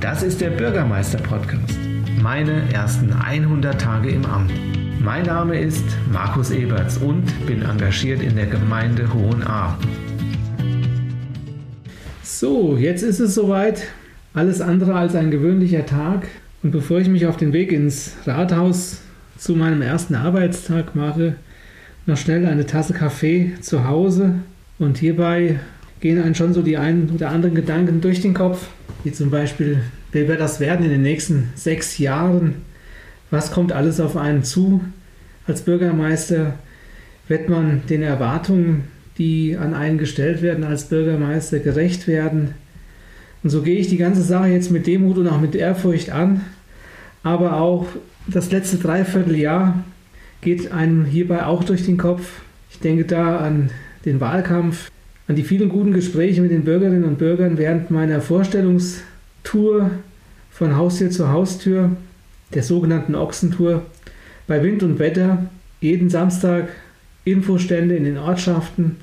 Das ist der Bürgermeister-Podcast. Meine ersten 100 Tage im Amt. Mein Name ist Markus Eberts und bin engagiert in der Gemeinde Hohenahr. So, jetzt ist es soweit. Alles andere als ein gewöhnlicher Tag. Und bevor ich mich auf den Weg ins Rathaus zu meinem ersten Arbeitstag mache, noch schnell eine Tasse Kaffee zu Hause. Und hierbei gehen einem schon so die einen oder anderen Gedanken durch den Kopf, wie zum Beispiel, wer wird das werden in den nächsten sechs Jahren? Was kommt alles auf einen zu? Als Bürgermeister wird man den Erwartungen, die an einen gestellt werden, als Bürgermeister gerecht werden. Und so gehe ich die ganze Sache jetzt mit Demut und auch mit Ehrfurcht an. Aber auch das letzte Dreivierteljahr geht einem hierbei auch durch den Kopf. Ich denke da an den Wahlkampf, an die vielen guten Gespräche mit den Bürgerinnen und Bürgern während meiner Vorstellungstour von Haustür zu Haustür, der sogenannten Ochsentour, bei Wind und Wetter, jeden Samstag Infostände in den Ortschaften.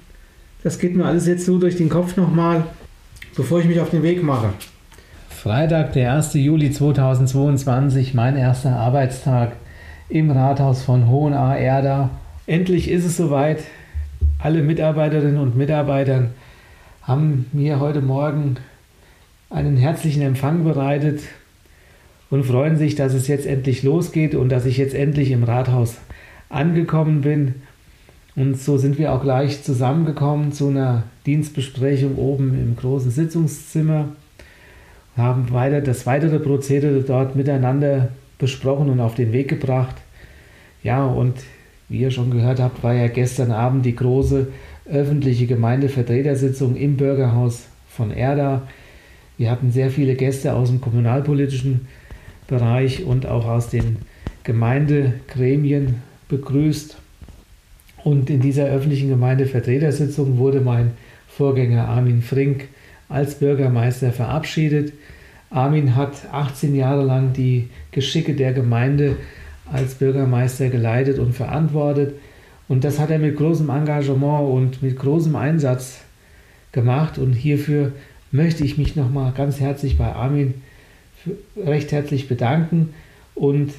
Das geht mir alles jetzt so durch den Kopf nochmal, bevor ich mich auf den Weg mache. Freitag, der 1. Juli 2022, mein erster Arbeitstag im Rathaus von Hohenahr-Erda. Endlich ist es soweit. Alle Mitarbeiterinnen und Mitarbeiter haben mir heute Morgen einen herzlichen Empfang bereitet und freuen sich, dass es jetzt endlich losgeht und dass ich jetzt endlich im Rathaus angekommen bin. Und so sind wir auch gleich zusammengekommen zu einer Dienstbesprechung oben im großen Sitzungszimmer, haben weiter das weitere Prozedere dort miteinander besprochen und auf den Weg gebracht. Ja, und wie ihr schon gehört habt, war ja gestern Abend die große öffentliche Gemeindevertretersitzung im Bürgerhaus von Erda. Wir hatten sehr viele Gäste aus dem kommunalpolitischen Bereich und auch aus den Gemeindegremien begrüßt. Und in dieser öffentlichen Gemeindevertretersitzung wurde mein Vorgänger Armin Frink als Bürgermeister verabschiedet. Armin hat 18 Jahre lang die Geschicke der Gemeinde als Bürgermeister geleitet und verantwortet. Und das hat er mit großem Engagement und mit großem Einsatz gemacht. Und hierfür möchte ich mich nochmal ganz herzlich bei Armin recht herzlich bedanken. Und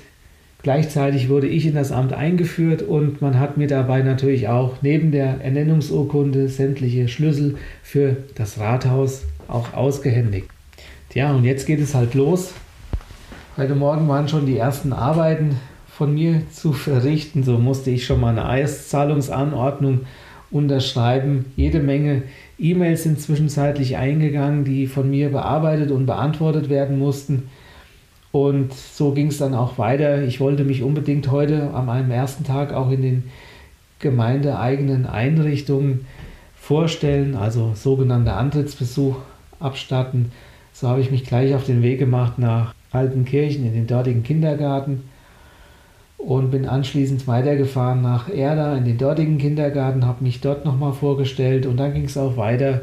gleichzeitig wurde ich in das Amt eingeführt und man hat mir dabei natürlich auch neben der Ernennungsurkunde sämtliche Schlüssel für das Rathaus auch ausgehändigt. Ja, und jetzt geht es halt los. Heute Morgen waren schon die ersten Arbeiten von mir zu verrichten. So musste ich schon mal eine Eiszahlungsanordnung unterschreiben. Jede Menge E-Mails sind zwischenzeitlich eingegangen, die von mir bearbeitet und beantwortet werden mussten. Und so ging es dann auch weiter. Ich wollte mich unbedingt heute an meinem ersten Tag auch in den gemeindeeigenen Einrichtungen vorstellen, also sogenannter Antrittsbesuch abstatten. So habe ich mich gleich auf den Weg gemacht nach Altenkirchen in den dortigen Kindergarten und bin anschließend weitergefahren nach Erda in den dortigen Kindergarten, habe mich dort nochmal vorgestellt und dann ging es auch weiter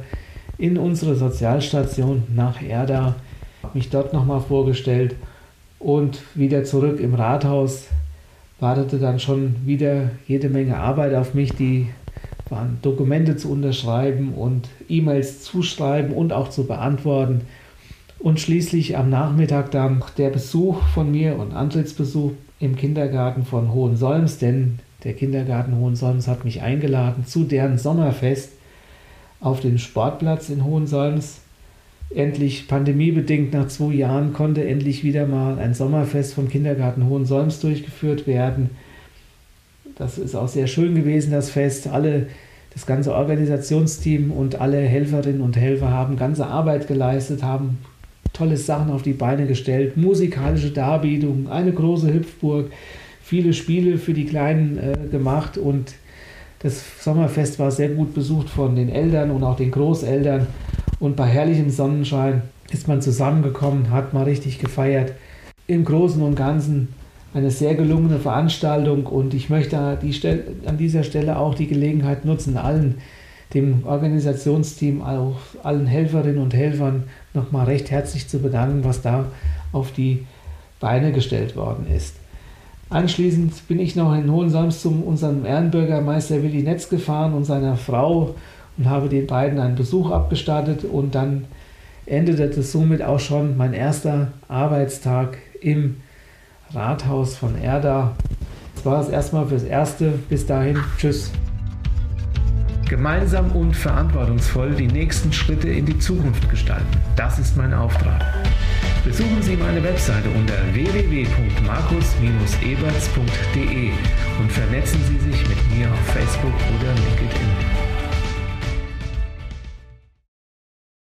in unsere Sozialstation nach Erda, habe mich dort nochmal vorgestellt und wieder zurück im Rathaus wartete dann schon wieder jede Menge Arbeit auf mich, die waren Dokumente zu unterschreiben und E-Mails zuschreiben und auch zu beantworten. Und schließlich am Nachmittag dann der Besuch von mir und Antrittsbesuch im Kindergarten von Hohensolms, denn der Kindergarten Hohensolms hat mich eingeladen zu deren Sommerfest auf dem Sportplatz in Hohensolms. Endlich pandemiebedingt nach zwei Jahren konnte endlich wieder mal ein Sommerfest vom Kindergarten Hohensolms durchgeführt werden. Das ist auch sehr schön gewesen, das Fest. Alle, das ganze Organisationsteam und alle Helferinnen und Helfer haben ganze Arbeit geleistet, haben tolle Sachen auf die Beine gestellt, musikalische Darbietungen, eine große Hüpfburg, viele Spiele für die Kleinen äh, gemacht und das Sommerfest war sehr gut besucht von den Eltern und auch den Großeltern und bei herrlichem Sonnenschein ist man zusammengekommen, hat mal richtig gefeiert. Im Großen und Ganzen eine sehr gelungene Veranstaltung und ich möchte an dieser Stelle auch die Gelegenheit nutzen, allen dem Organisationsteam, auch allen Helferinnen und Helfern nochmal recht herzlich zu bedanken, was da auf die Beine gestellt worden ist. Anschließend bin ich noch in Hohensalms zum unserem Ehrenbürgermeister Willi Netz gefahren und seiner Frau und habe den beiden einen Besuch abgestattet und dann endete das somit auch schon mein erster Arbeitstag im Rathaus von Erda. Das war es erstmal fürs Erste. Bis dahin, tschüss. Gemeinsam und verantwortungsvoll die nächsten Schritte in die Zukunft gestalten. Das ist mein Auftrag. Besuchen Sie meine Webseite unter www.markus-eberts.de und vernetzen Sie sich mit mir auf Facebook oder LinkedIn.